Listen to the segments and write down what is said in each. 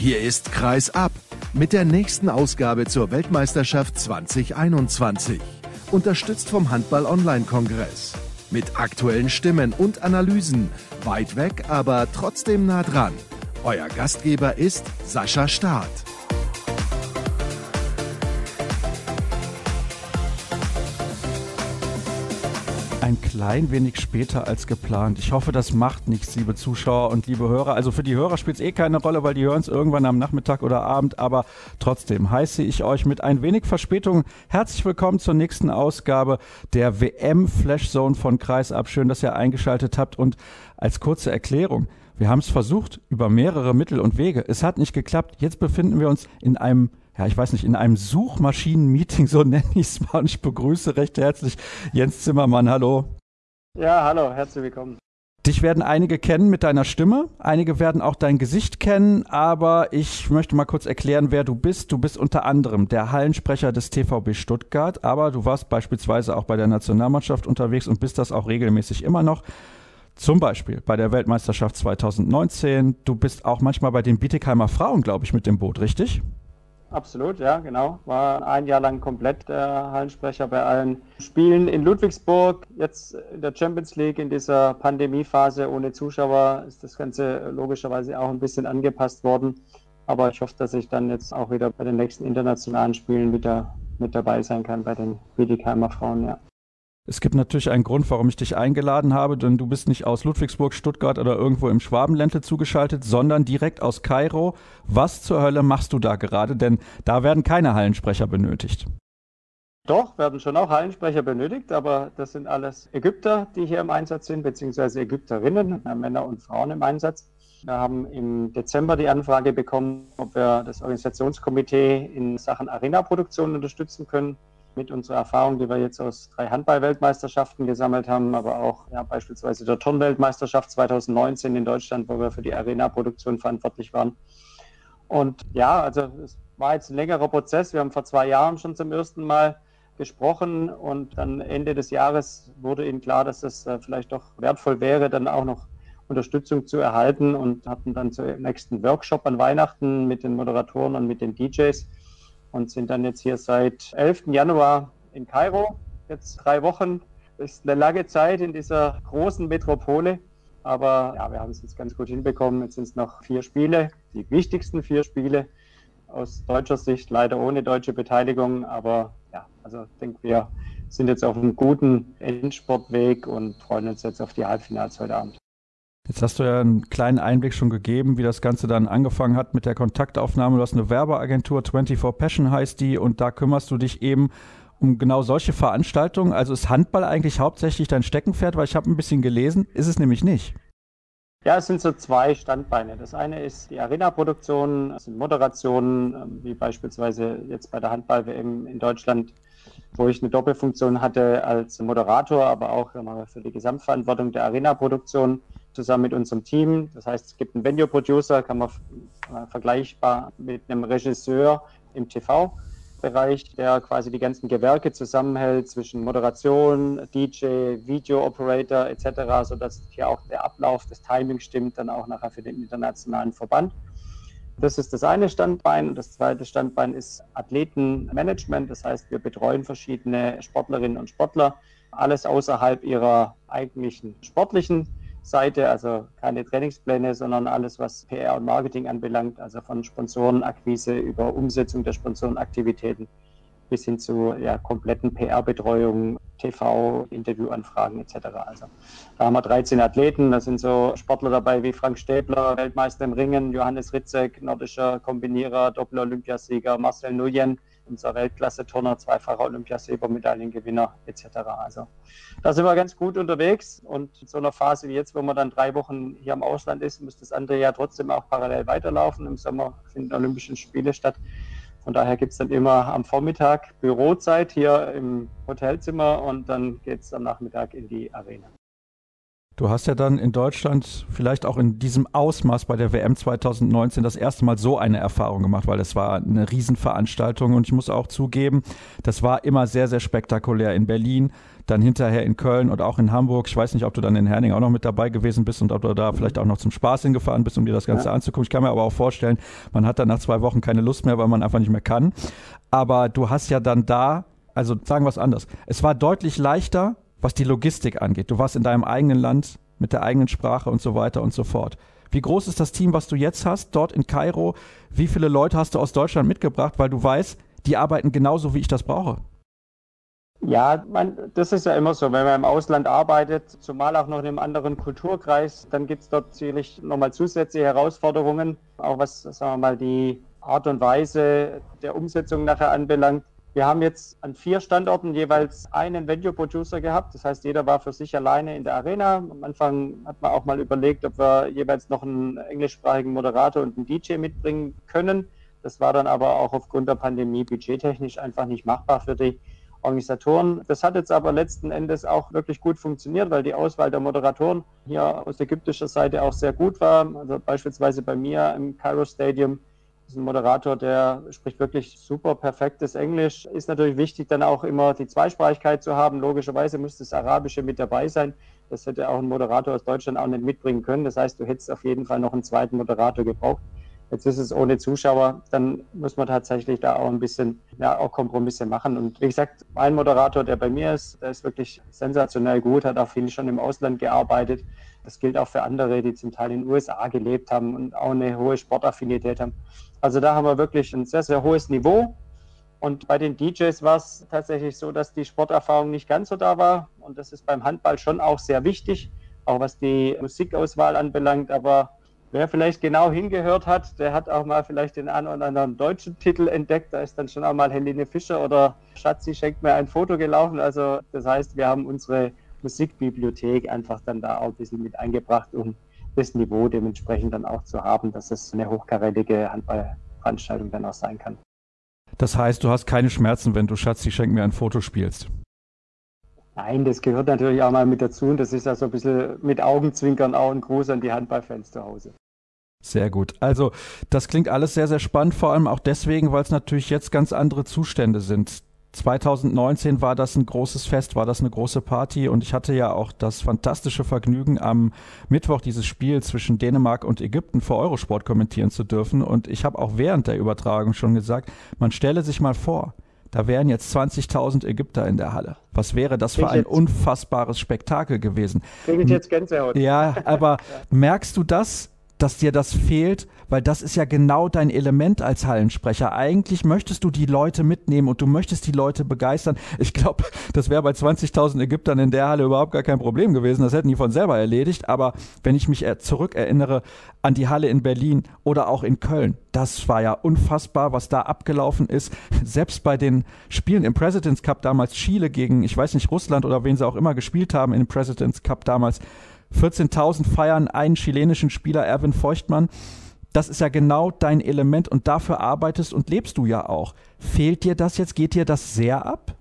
Hier ist Kreis ab mit der nächsten Ausgabe zur Weltmeisterschaft 2021. Unterstützt vom Handball-Online-Kongress. Mit aktuellen Stimmen und Analysen. Weit weg, aber trotzdem nah dran. Euer Gastgeber ist Sascha Staat. Ein klein wenig später als geplant. Ich hoffe, das macht nichts, liebe Zuschauer und liebe Hörer. Also für die Hörer spielt es eh keine Rolle, weil die hören es irgendwann am Nachmittag oder Abend. Aber trotzdem heiße ich euch mit ein wenig Verspätung herzlich willkommen zur nächsten Ausgabe der WM Flash Zone von Kreisab. Schön, dass ihr eingeschaltet habt. Und als kurze Erklärung, wir haben es versucht über mehrere Mittel und Wege. Es hat nicht geklappt. Jetzt befinden wir uns in einem ja, ich weiß nicht, in einem Suchmaschinen-Meeting, so nenne ich es mal. Und ich begrüße recht herzlich Jens Zimmermann. Hallo. Ja, hallo, herzlich willkommen. Dich werden einige kennen mit deiner Stimme, einige werden auch dein Gesicht kennen, aber ich möchte mal kurz erklären, wer du bist. Du bist unter anderem der Hallensprecher des TVB Stuttgart, aber du warst beispielsweise auch bei der Nationalmannschaft unterwegs und bist das auch regelmäßig immer noch. Zum Beispiel bei der Weltmeisterschaft 2019. Du bist auch manchmal bei den Bietigheimer Frauen, glaube ich, mit dem Boot, richtig? Absolut, ja, genau. War ein Jahr lang komplett der Hallensprecher bei allen Spielen in Ludwigsburg. Jetzt in der Champions League in dieser Pandemiephase ohne Zuschauer ist das Ganze logischerweise auch ein bisschen angepasst worden. Aber ich hoffe, dass ich dann jetzt auch wieder bei den nächsten internationalen Spielen wieder mit dabei sein kann bei den Biedigheimer Frauen, ja. Es gibt natürlich einen Grund, warum ich dich eingeladen habe, denn du bist nicht aus Ludwigsburg, Stuttgart oder irgendwo im Schwabenländle zugeschaltet, sondern direkt aus Kairo. Was zur Hölle machst du da gerade? Denn da werden keine Hallensprecher benötigt. Doch, werden schon auch Hallensprecher benötigt, aber das sind alles Ägypter, die hier im Einsatz sind, beziehungsweise Ägypterinnen, Männer und Frauen im Einsatz. Wir haben im Dezember die Anfrage bekommen, ob wir das Organisationskomitee in Sachen Arena-Produktion unterstützen können mit unserer Erfahrung, die wir jetzt aus drei Handball-Weltmeisterschaften gesammelt haben, aber auch ja, beispielsweise der Turnweltmeisterschaft 2019 in Deutschland, wo wir für die Arena-Produktion verantwortlich waren. Und ja, also es war jetzt ein längerer Prozess. Wir haben vor zwei Jahren schon zum ersten Mal gesprochen und dann Ende des Jahres wurde ihnen klar, dass es äh, vielleicht doch wertvoll wäre, dann auch noch Unterstützung zu erhalten und hatten dann zum nächsten Workshop an Weihnachten mit den Moderatoren und mit den DJs und sind dann jetzt hier seit 11. Januar in Kairo. Jetzt drei Wochen. Das ist eine lange Zeit in dieser großen Metropole. Aber ja, wir haben es jetzt ganz gut hinbekommen. Jetzt sind es noch vier Spiele, die wichtigsten vier Spiele aus deutscher Sicht, leider ohne deutsche Beteiligung. Aber ja, also ich denke, wir sind jetzt auf einem guten Endsportweg und freuen uns jetzt auf die Halbfinals heute Abend. Jetzt hast du ja einen kleinen Einblick schon gegeben, wie das Ganze dann angefangen hat mit der Kontaktaufnahme. Du hast eine Werbeagentur, 24 Passion heißt die, und da kümmerst du dich eben um genau solche Veranstaltungen. Also ist Handball eigentlich hauptsächlich dein Steckenpferd, weil ich habe ein bisschen gelesen, ist es nämlich nicht. Ja, es sind so zwei Standbeine. Das eine ist die Arena-Produktion, das sind Moderationen, ähm, wie beispielsweise jetzt bei der Handball-WM in Deutschland, wo ich eine Doppelfunktion hatte als Moderator, aber auch für die Gesamtverantwortung der Arena-Produktion zusammen mit unserem Team. Das heißt, es gibt einen Venue-Producer, kann man vergleichbar mit einem Regisseur im TV-Bereich, der quasi die ganzen Gewerke zusammenhält zwischen Moderation, DJ, Video-Operator etc., sodass hier auch der Ablauf, das Timing stimmt, dann auch nachher für den internationalen Verband. Das ist das eine Standbein. Das zweite Standbein ist Athletenmanagement. Das heißt, wir betreuen verschiedene Sportlerinnen und Sportler, alles außerhalb ihrer eigentlichen sportlichen Seite, also keine Trainingspläne, sondern alles, was PR und Marketing anbelangt, also von Sponsorenakquise über Umsetzung der Sponsorenaktivitäten bis hin zu ja, kompletten PR-Betreuung, TV, Interviewanfragen etc. Also da haben wir 13 Athleten, da sind so Sportler dabei wie Frank Stäbler, Weltmeister im Ringen, Johannes Ritzek, nordischer Kombinierer, Doppel-Olympiasieger, Marcel Nuyen, unser Weltklasse-Turner, zweifacher Olympiasilbermedaillengewinner etc. Also da sind wir ganz gut unterwegs und in so einer Phase wie jetzt, wo man dann drei Wochen hier im Ausland ist, muss das andere ja trotzdem auch parallel weiterlaufen. Im Sommer finden Olympischen Spiele statt. Von daher gibt es dann immer am Vormittag Bürozeit hier im Hotelzimmer und dann geht es am Nachmittag in die Arena. Du hast ja dann in Deutschland vielleicht auch in diesem Ausmaß bei der WM 2019 das erste Mal so eine Erfahrung gemacht, weil es war eine Riesenveranstaltung und ich muss auch zugeben, das war immer sehr, sehr spektakulär in Berlin, dann hinterher in Köln und auch in Hamburg. Ich weiß nicht, ob du dann in Herning auch noch mit dabei gewesen bist und ob du da vielleicht auch noch zum Spaß hingefahren bist, um dir das Ganze ja. anzugucken. Ich kann mir aber auch vorstellen, man hat dann nach zwei Wochen keine Lust mehr, weil man einfach nicht mehr kann. Aber du hast ja dann da, also sagen wir es anders, es war deutlich leichter, was die Logistik angeht. Du warst in deinem eigenen Land mit der eigenen Sprache und so weiter und so fort. Wie groß ist das Team, was du jetzt hast, dort in Kairo? Wie viele Leute hast du aus Deutschland mitgebracht, weil du weißt, die arbeiten genauso, wie ich das brauche? Ja, man, das ist ja immer so, wenn man im Ausland arbeitet, zumal auch noch in einem anderen Kulturkreis, dann gibt es dort sicherlich nochmal zusätzliche Herausforderungen, auch was, sagen wir mal, die Art und Weise der Umsetzung nachher anbelangt. Wir haben jetzt an vier Standorten jeweils einen Venue-Producer gehabt. Das heißt, jeder war für sich alleine in der Arena. Am Anfang hat man auch mal überlegt, ob wir jeweils noch einen englischsprachigen Moderator und einen DJ mitbringen können. Das war dann aber auch aufgrund der Pandemie budgettechnisch einfach nicht machbar für die Organisatoren. Das hat jetzt aber letzten Endes auch wirklich gut funktioniert, weil die Auswahl der Moderatoren hier aus ägyptischer Seite auch sehr gut war. Also beispielsweise bei mir im Cairo Stadium ist ein Moderator, der spricht wirklich super perfektes Englisch. Ist natürlich wichtig, dann auch immer die Zweisprachigkeit zu haben. Logischerweise muss das Arabische mit dabei sein. Das hätte auch ein Moderator aus Deutschland auch nicht mitbringen können. Das heißt, du hättest auf jeden Fall noch einen zweiten Moderator gebraucht. Jetzt ist es ohne Zuschauer, dann muss man tatsächlich da auch ein bisschen, ja, auch Kompromisse machen. Und wie gesagt, mein Moderator, der bei mir ist, der ist wirklich sensationell gut, hat auch viel schon im Ausland gearbeitet. Das gilt auch für andere, die zum Teil in den USA gelebt haben und auch eine hohe Sportaffinität haben. Also da haben wir wirklich ein sehr, sehr hohes Niveau. Und bei den DJs war es tatsächlich so, dass die Sporterfahrung nicht ganz so da war. Und das ist beim Handball schon auch sehr wichtig, auch was die Musikauswahl anbelangt. Aber wer vielleicht genau hingehört hat, der hat auch mal vielleicht den einen oder anderen deutschen Titel entdeckt. Da ist dann schon auch mal Helene Fischer oder Schatzi schenkt mir ein Foto gelaufen. Also das heißt, wir haben unsere Musikbibliothek einfach dann da auch ein bisschen mit eingebracht, um das Niveau dementsprechend dann auch zu haben, dass es eine hochkarätige Handballveranstaltung dann auch sein kann. Das heißt, du hast keine Schmerzen, wenn du Schatzi schenk mir ein Foto spielst. Nein, das gehört natürlich auch mal mit dazu und das ist ja so ein bisschen mit Augenzwinkern auch ein Gruß an die Handballfans zu Hause. Sehr gut. Also das klingt alles sehr, sehr spannend, vor allem auch deswegen, weil es natürlich jetzt ganz andere Zustände sind. 2019 war das ein großes Fest, war das eine große Party und ich hatte ja auch das fantastische Vergnügen, am Mittwoch dieses Spiel zwischen Dänemark und Ägypten für Eurosport kommentieren zu dürfen. Und ich habe auch während der Übertragung schon gesagt, man stelle sich mal vor, da wären jetzt 20.000 Ägypter in der Halle. Was wäre das für ein unfassbares Spektakel gewesen? Kriege ich jetzt Gänsehaut. Ja, aber merkst du das, dass dir das fehlt? weil das ist ja genau dein Element als Hallensprecher. Eigentlich möchtest du die Leute mitnehmen und du möchtest die Leute begeistern. Ich glaube, das wäre bei 20.000 Ägyptern in der Halle überhaupt gar kein Problem gewesen. Das hätten die von selber erledigt. Aber wenn ich mich zurückerinnere an die Halle in Berlin oder auch in Köln, das war ja unfassbar, was da abgelaufen ist. Selbst bei den Spielen im President's Cup damals Chile gegen, ich weiß nicht, Russland oder wen sie auch immer gespielt haben im President's Cup damals, 14.000 feiern einen chilenischen Spieler, Erwin Feuchtmann das ist ja genau dein Element und dafür arbeitest und lebst du ja auch. Fehlt dir das jetzt? Geht dir das sehr ab?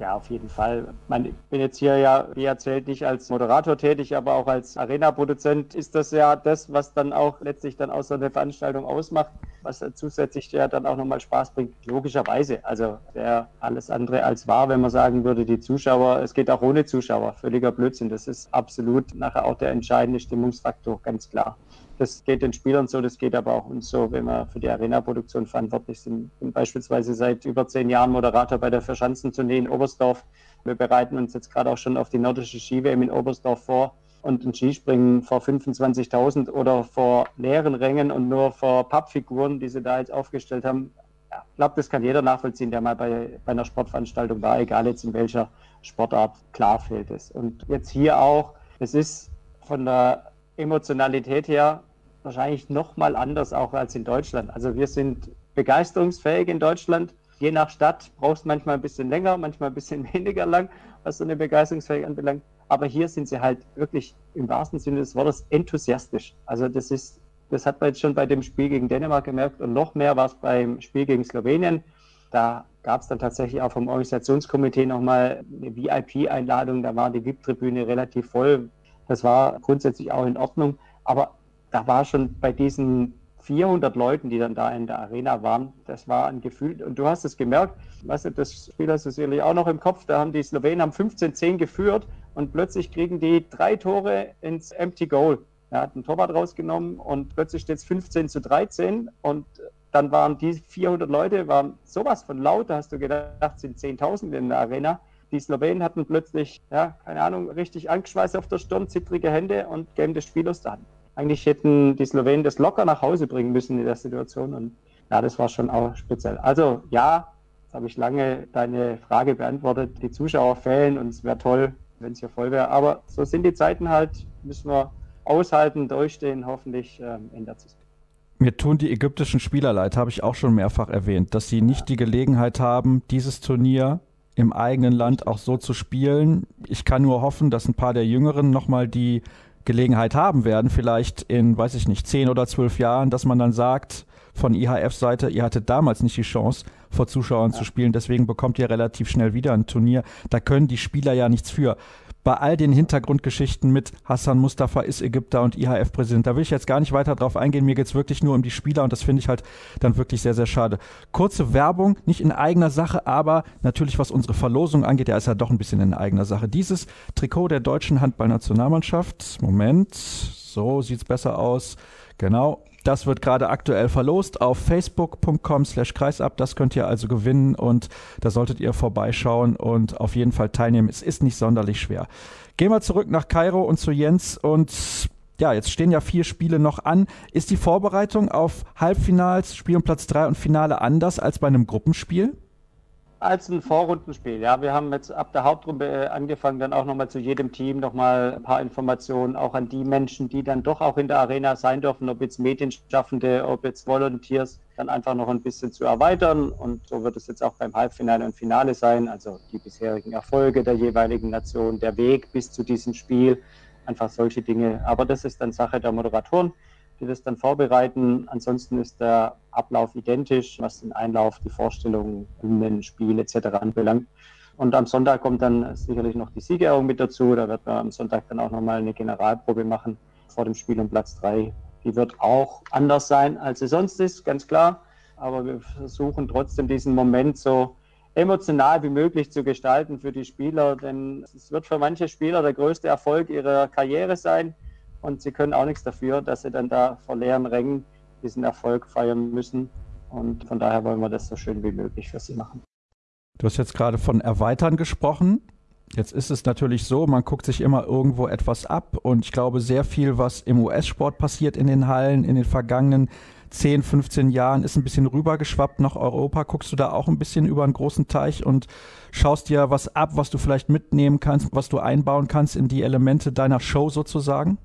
Ja, auf jeden Fall. Ich bin jetzt hier ja, wie erzählt, nicht als Moderator tätig, aber auch als Arena-Produzent ist das ja das, was dann auch letztlich dann auch so eine Veranstaltung ausmacht, was zusätzlich ja dann auch nochmal Spaß bringt. Logischerweise. Also wäre alles andere als wahr, wenn man sagen würde, die Zuschauer, es geht auch ohne Zuschauer. Völliger Blödsinn. Das ist absolut nachher auch der entscheidende Stimmungsfaktor, ganz klar. Das geht den Spielern so, das geht aber auch uns so, wenn wir für die Arena-Produktion verantwortlich sind. Bin beispielsweise seit über zehn Jahren Moderator bei der Verschanzentournee in Oberstdorf. Wir bereiten uns jetzt gerade auch schon auf die nordische Ski-WM in Oberstdorf vor. Und ein Skispringen vor 25.000 oder vor leeren Rängen und nur vor Pappfiguren, die sie da jetzt aufgestellt haben, ja, ich glaube, das kann jeder nachvollziehen, der mal bei, bei einer Sportveranstaltung war, egal jetzt in welcher Sportart, klar fehlt es. Und jetzt hier auch, es ist von der Emotionalität her wahrscheinlich noch mal anders auch als in Deutschland. Also wir sind begeisterungsfähig in Deutschland. Je nach Stadt brauchst manchmal ein bisschen länger, manchmal ein bisschen weniger lang, was so eine Begeisterungsfähigkeit anbelangt. Aber hier sind sie halt wirklich im wahrsten Sinne des Wortes enthusiastisch. Also das ist, das hat man jetzt schon bei dem Spiel gegen Dänemark gemerkt und noch mehr war es beim Spiel gegen Slowenien. Da gab es dann tatsächlich auch vom Organisationskomitee nochmal eine VIP-Einladung. Da war die VIP-Tribüne relativ voll Das war grundsätzlich auch in Ordnung. Aber da war schon bei diesen 400 Leuten, die dann da in der Arena waren, das war ein Gefühl. Und du hast es gemerkt, weißt du, das Spiel hast du sicherlich auch noch im Kopf, da haben die Slowenen haben 15-10 geführt und plötzlich kriegen die drei Tore ins Empty Goal. Er hat einen Torwart rausgenommen und plötzlich steht es 15 zu 13 und dann waren die 400 Leute waren sowas von laut, da hast du gedacht, sind 10.000 in der Arena. Die Slowenen hatten plötzlich, ja, keine Ahnung, richtig Angstschweiß auf der Stirn, zittrige Hände und geben das Spiel aus der Hand. Eigentlich hätten die Slowenen das locker nach Hause bringen müssen in der Situation und ja, das war schon auch speziell. Also ja, jetzt habe ich lange deine Frage beantwortet. Die Zuschauer fehlen und es wäre toll, wenn es hier voll wäre. Aber so sind die Zeiten halt, müssen wir aushalten, durchstehen, hoffentlich ähm, ändert sich. Mir tun die ägyptischen Spieler leid, habe ich auch schon mehrfach erwähnt, dass sie nicht die Gelegenheit haben, dieses Turnier im eigenen Land auch so zu spielen. Ich kann nur hoffen, dass ein paar der Jüngeren nochmal die Gelegenheit haben werden, vielleicht in, weiß ich nicht, zehn oder zwölf Jahren, dass man dann sagt, von IHF-Seite, ihr hattet damals nicht die Chance, vor Zuschauern ja. zu spielen, deswegen bekommt ihr relativ schnell wieder ein Turnier. Da können die Spieler ja nichts für bei all den Hintergrundgeschichten mit Hassan Mustafa ist Ägypter und IHF-Präsident. Da will ich jetzt gar nicht weiter drauf eingehen. Mir geht's wirklich nur um die Spieler und das finde ich halt dann wirklich sehr, sehr schade. Kurze Werbung, nicht in eigener Sache, aber natürlich, was unsere Verlosung angeht, ja, ist ja doch ein bisschen in eigener Sache. Dieses Trikot der deutschen Handballnationalmannschaft, Moment, so sieht's besser aus. Genau, das wird gerade aktuell verlost auf facebook.com slash kreisab. Das könnt ihr also gewinnen und da solltet ihr vorbeischauen und auf jeden Fall teilnehmen. Es ist nicht sonderlich schwer. Gehen wir zurück nach Kairo und zu Jens und ja, jetzt stehen ja vier Spiele noch an. Ist die Vorbereitung auf Halbfinals, Spiel um Platz drei und Finale anders als bei einem Gruppenspiel? Als ein Vorrundenspiel. Ja, wir haben jetzt ab der Hauptrunde äh, angefangen, dann auch nochmal zu jedem Team nochmal ein paar Informationen, auch an die Menschen, die dann doch auch in der Arena sein dürfen, ob jetzt Medienschaffende, ob jetzt Volunteers, dann einfach noch ein bisschen zu erweitern. Und so wird es jetzt auch beim Halbfinale und Finale sein. Also die bisherigen Erfolge der jeweiligen Nation, der Weg bis zu diesem Spiel, einfach solche Dinge. Aber das ist dann Sache der Moderatoren die das dann vorbereiten. Ansonsten ist der Ablauf identisch, was den Einlauf, die Vorstellungen, Hymnen, Spiel etc. anbelangt. Und am Sonntag kommt dann sicherlich noch die Siegerehrung mit dazu. Da wird man am Sonntag dann auch nochmal eine Generalprobe machen vor dem Spiel um Platz 3. Die wird auch anders sein, als sie sonst ist, ganz klar. Aber wir versuchen trotzdem diesen Moment so emotional wie möglich zu gestalten für die Spieler, denn es wird für manche Spieler der größte Erfolg ihrer Karriere sein und sie können auch nichts dafür, dass sie dann da vor leeren Rängen diesen Erfolg feiern müssen. Und von daher wollen wir das so schön wie möglich für sie machen. Du hast jetzt gerade von Erweitern gesprochen. Jetzt ist es natürlich so, man guckt sich immer irgendwo etwas ab und ich glaube, sehr viel, was im US-Sport passiert in den Hallen in den vergangenen 10, 15 Jahren, ist ein bisschen rübergeschwappt nach Europa. Guckst du da auch ein bisschen über einen großen Teich und schaust dir was ab, was du vielleicht mitnehmen kannst, was du einbauen kannst in die Elemente deiner Show sozusagen?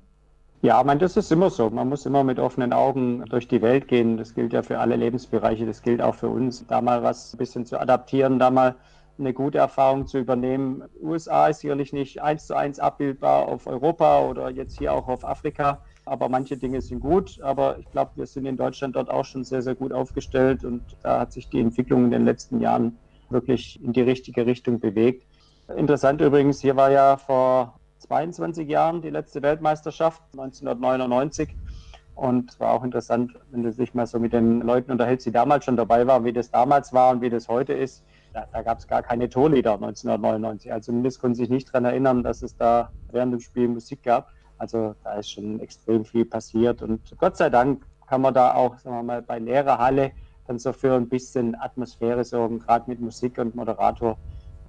Ja, meine, das ist immer so. Man muss immer mit offenen Augen durch die Welt gehen. Das gilt ja für alle Lebensbereiche. Das gilt auch für uns. Da mal was ein bisschen zu adaptieren, da mal eine gute Erfahrung zu übernehmen. USA ist sicherlich nicht eins zu eins abbildbar auf Europa oder jetzt hier auch auf Afrika. Aber manche Dinge sind gut. Aber ich glaube, wir sind in Deutschland dort auch schon sehr, sehr gut aufgestellt. Und da hat sich die Entwicklung in den letzten Jahren wirklich in die richtige Richtung bewegt. Interessant übrigens, hier war ja vor 22 Jahren die letzte Weltmeisterschaft, 1999. Und es war auch interessant, wenn du dich mal so mit den Leuten unterhältst, die damals schon dabei waren, wie das damals war und wie das heute ist. Da, da gab es gar keine Torlieder 1999. Also zumindest konnten sich nicht daran erinnern, dass es da während dem Spiel Musik gab. Also da ist schon extrem viel passiert. Und Gott sei Dank kann man da auch, sagen wir mal, bei leerer Halle dann so für ein bisschen Atmosphäre sorgen, gerade mit Musik und Moderator,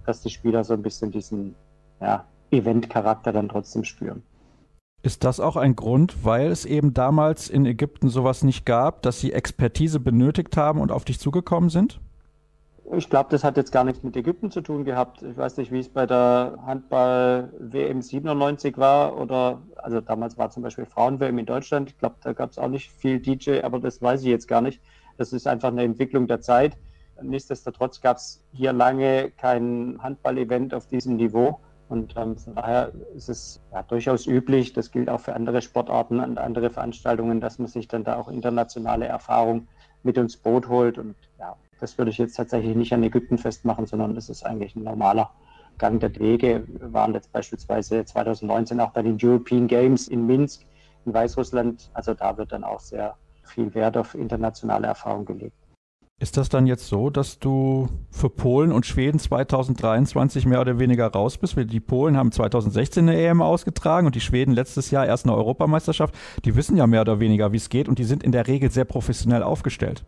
dass die Spieler so ein bisschen diesen, ja, Eventcharakter dann trotzdem spüren. Ist das auch ein Grund, weil es eben damals in Ägypten sowas nicht gab, dass sie Expertise benötigt haben und auf dich zugekommen sind? Ich glaube, das hat jetzt gar nichts mit Ägypten zu tun gehabt. Ich weiß nicht, wie es bei der Handball-WM 97 war oder, also damals war zum Beispiel Frauen-WM in Deutschland. Ich glaube, da gab es auch nicht viel DJ, aber das weiß ich jetzt gar nicht. Das ist einfach eine Entwicklung der Zeit. Nichtsdestotrotz gab es hier lange kein Handball-Event auf diesem Niveau. Und ähm, von daher ist es ja, durchaus üblich, das gilt auch für andere Sportarten und andere Veranstaltungen, dass man sich dann da auch internationale Erfahrung mit ins Boot holt. Und ja, das würde ich jetzt tatsächlich nicht an Ägypten festmachen, sondern das ist eigentlich ein normaler Gang der Wege. Wir waren jetzt beispielsweise 2019 auch bei den European Games in Minsk in Weißrussland. Also da wird dann auch sehr viel Wert auf internationale Erfahrung gelegt. Ist das dann jetzt so, dass du für Polen und Schweden 2023 mehr oder weniger raus bist? Die Polen haben 2016 eine EM ausgetragen und die Schweden letztes Jahr erst eine Europameisterschaft. Die wissen ja mehr oder weniger, wie es geht und die sind in der Regel sehr professionell aufgestellt.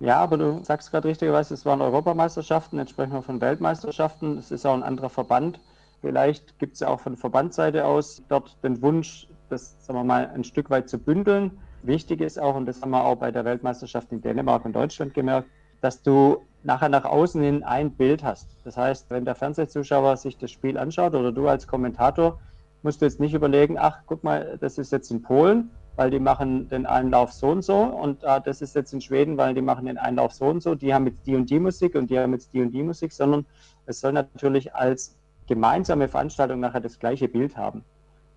Ja, aber du sagst gerade richtigerweise, es waren Europameisterschaften, jetzt sprechen wir von Weltmeisterschaften. Es ist auch ein anderer Verband. Vielleicht gibt es ja auch von Verbandseite aus dort den Wunsch, das sagen wir mal ein Stück weit zu bündeln Wichtig ist auch, und das haben wir auch bei der Weltmeisterschaft in Dänemark und Deutschland gemerkt, dass du nachher nach außen hin ein Bild hast. Das heißt, wenn der Fernsehzuschauer sich das Spiel anschaut oder du als Kommentator, musst du jetzt nicht überlegen, ach, guck mal, das ist jetzt in Polen, weil die machen den Einlauf so und so und ah, das ist jetzt in Schweden, weil die machen den Einlauf so und so, die haben jetzt die und die Musik und die haben jetzt die und die Musik, sondern es soll natürlich als gemeinsame Veranstaltung nachher das gleiche Bild haben.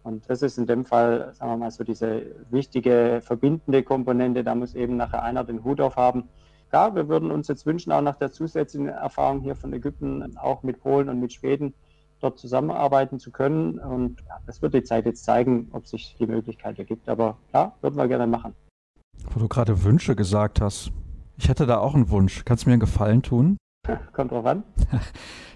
Und das ist in dem Fall, sagen wir mal, so diese wichtige verbindende Komponente. Da muss eben nachher einer den Hut auf haben. Ja, wir würden uns jetzt wünschen, auch nach der zusätzlichen Erfahrung hier von Ägypten, auch mit Polen und mit Schweden, dort zusammenarbeiten zu können. Und ja, das wird die Zeit jetzt zeigen, ob sich die Möglichkeit ergibt. Aber ja, würden wir gerne machen. Wo du gerade Wünsche gesagt hast. Ich hätte da auch einen Wunsch. Kannst du mir einen Gefallen tun? Kommt drauf an.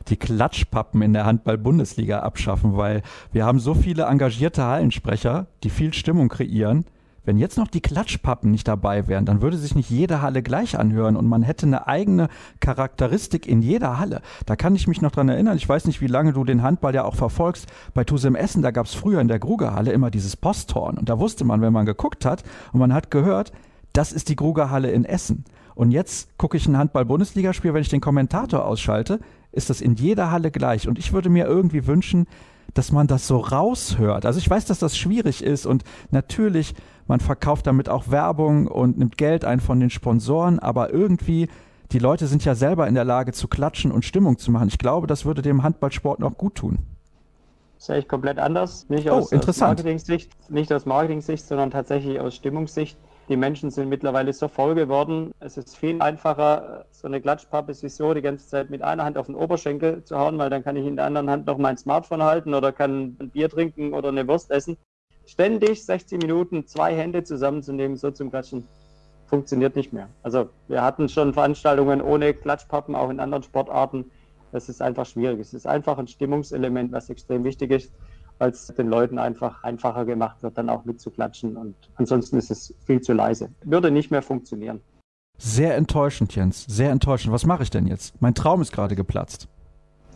Die Klatschpappen in der Handball-Bundesliga abschaffen, weil wir haben so viele engagierte Hallensprecher, die viel Stimmung kreieren. Wenn jetzt noch die Klatschpappen nicht dabei wären, dann würde sich nicht jede Halle gleich anhören und man hätte eine eigene Charakteristik in jeder Halle. Da kann ich mich noch dran erinnern. Ich weiß nicht, wie lange du den Handball ja auch verfolgst. Bei Tusem Essen, da gab es früher in der Grugerhalle immer dieses Posthorn. Und da wusste man, wenn man geguckt hat und man hat gehört, das ist die Grugerhalle in Essen. Und jetzt gucke ich ein Handball-Bundesligaspiel, wenn ich den Kommentator ausschalte, ist das in jeder Halle gleich. Und ich würde mir irgendwie wünschen, dass man das so raushört. Also ich weiß, dass das schwierig ist und natürlich, man verkauft damit auch Werbung und nimmt Geld ein von den Sponsoren, aber irgendwie, die Leute sind ja selber in der Lage zu klatschen und Stimmung zu machen. Ich glaube, das würde dem Handballsport noch gut tun. sehe ich komplett anders. Nicht oh, aus, interessant. aus Marketing-Sicht, nicht aus Marketing-Sicht, sondern tatsächlich aus Stimmungssicht. Die Menschen sind mittlerweile so voll geworden. Es ist viel einfacher, so eine Klatschpappe so die ganze Zeit mit einer Hand auf den Oberschenkel zu hauen, weil dann kann ich in der anderen Hand noch mein Smartphone halten oder kann ein Bier trinken oder eine Wurst essen. Ständig 60 Minuten zwei Hände zusammenzunehmen, so zum Klatschen, funktioniert nicht mehr. Also wir hatten schon Veranstaltungen ohne Klatschpappen, auch in anderen Sportarten. Das ist einfach schwierig. Es ist einfach ein Stimmungselement, was extrem wichtig ist weil es den Leuten einfach einfacher gemacht wird, dann auch mitzuklatschen. Und ansonsten ist es viel zu leise. Würde nicht mehr funktionieren. Sehr enttäuschend, Jens. Sehr enttäuschend. Was mache ich denn jetzt? Mein Traum ist gerade geplatzt.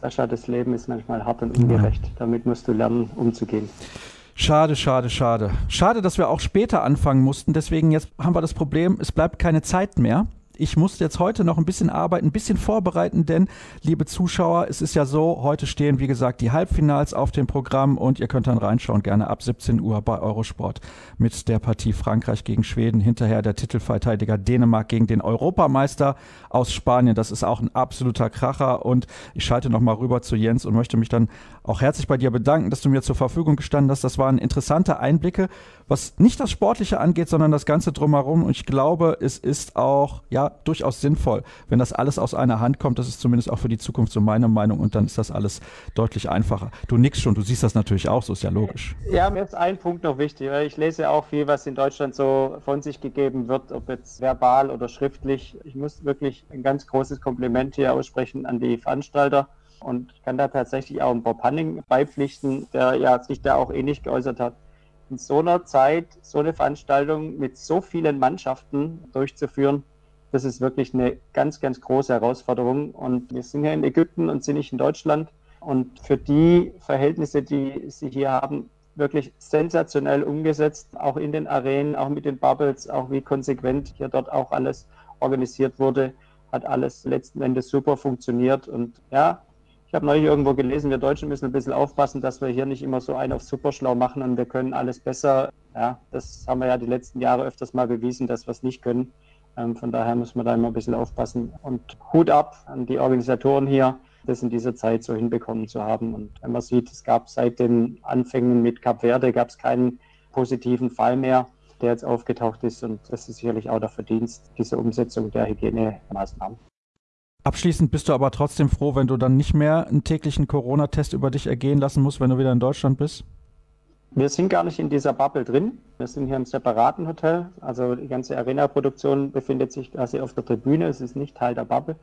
Sascha, das Leben ist manchmal hart und ungerecht. Ja. Damit musst du lernen, umzugehen. Schade, schade, schade. Schade, dass wir auch später anfangen mussten. Deswegen jetzt haben wir das Problem, es bleibt keine Zeit mehr ich muss jetzt heute noch ein bisschen arbeiten, ein bisschen vorbereiten, denn, liebe Zuschauer, es ist ja so, heute stehen, wie gesagt, die Halbfinals auf dem Programm und ihr könnt dann reinschauen, gerne ab 17 Uhr bei Eurosport mit der Partie Frankreich gegen Schweden, hinterher der Titelverteidiger Dänemark gegen den Europameister aus Spanien. Das ist auch ein absoluter Kracher und ich schalte nochmal rüber zu Jens und möchte mich dann auch herzlich bei dir bedanken, dass du mir zur Verfügung gestanden hast. Das waren interessante Einblicke, was nicht das Sportliche angeht, sondern das Ganze drumherum und ich glaube, es ist auch, ja, durchaus sinnvoll, wenn das alles aus einer Hand kommt. Das ist zumindest auch für die Zukunft so meine Meinung und dann ist das alles deutlich einfacher. Du nix schon, du siehst das natürlich auch, so ist ja logisch. Ja, mir ist ein Punkt noch wichtig, weil ich lese auch viel, was in Deutschland so von sich gegeben wird, ob jetzt verbal oder schriftlich. Ich muss wirklich ein ganz großes Kompliment hier aussprechen an die Veranstalter und kann da tatsächlich auch ein Bob Hanning beipflichten, der ja sich da auch ähnlich geäußert hat in so einer Zeit so eine Veranstaltung mit so vielen Mannschaften durchzuführen, das ist wirklich eine ganz, ganz große Herausforderung. Und wir sind ja in Ägypten und sind nicht in Deutschland. Und für die Verhältnisse, die sie hier haben, wirklich sensationell umgesetzt, auch in den Arenen, auch mit den Bubbles, auch wie konsequent hier dort auch alles organisiert wurde, hat alles letzten Endes super funktioniert. Und ja, ich habe neulich irgendwo gelesen, wir Deutschen müssen ein bisschen aufpassen, dass wir hier nicht immer so einen auf Superschlau machen und wir können alles besser. Ja, das haben wir ja die letzten Jahre öfters mal bewiesen, dass wir es nicht können. Ähm, von daher muss man da immer ein bisschen aufpassen. Und Hut ab an die Organisatoren hier, das in dieser Zeit so hinbekommen zu haben. Und wenn man sieht, es gab seit den Anfängen mit Cap Verde gab es keinen positiven Fall mehr, der jetzt aufgetaucht ist. Und das ist sicherlich auch der Verdienst dieser Umsetzung der Hygienemaßnahmen. Abschließend bist du aber trotzdem froh, wenn du dann nicht mehr einen täglichen Corona-Test über dich ergehen lassen musst, wenn du wieder in Deutschland bist? Wir sind gar nicht in dieser Bubble drin. Wir sind hier im separaten Hotel. Also die ganze Arena-Produktion befindet sich quasi auf der Tribüne. Es ist nicht Teil der Bubble.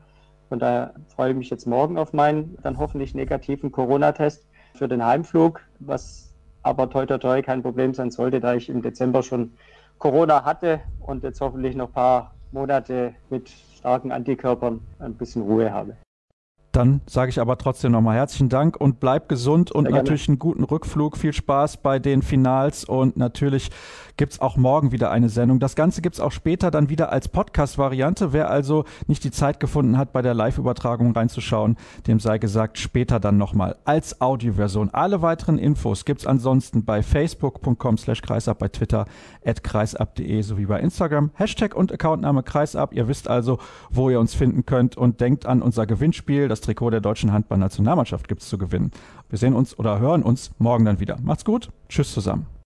Von daher freue ich mich jetzt morgen auf meinen dann hoffentlich negativen Corona-Test für den Heimflug, was aber toi toi toi kein Problem sein sollte, da ich im Dezember schon Corona hatte und jetzt hoffentlich noch ein paar Monate mit starken Antikörpern ein bisschen Ruhe habe. Dann sage ich aber trotzdem nochmal herzlichen Dank und bleib gesund und natürlich einen guten Rückflug. Viel Spaß bei den Finals und natürlich gibt es auch morgen wieder eine Sendung. Das Ganze gibt es auch später dann wieder als Podcast-Variante. Wer also nicht die Zeit gefunden hat, bei der Live-Übertragung reinzuschauen, dem sei gesagt, später dann nochmal als Audioversion. Alle weiteren Infos gibt es ansonsten bei facebook.com slash kreisab, bei Twitter at kreisab.de sowie bei Instagram. Hashtag und Accountname kreisab. Ihr wisst also, wo ihr uns finden könnt und denkt an unser Gewinnspiel. Das Trikot der deutschen Handballnationalmannschaft gibt es zu gewinnen. Wir sehen uns oder hören uns morgen dann wieder. Macht's gut. Tschüss zusammen.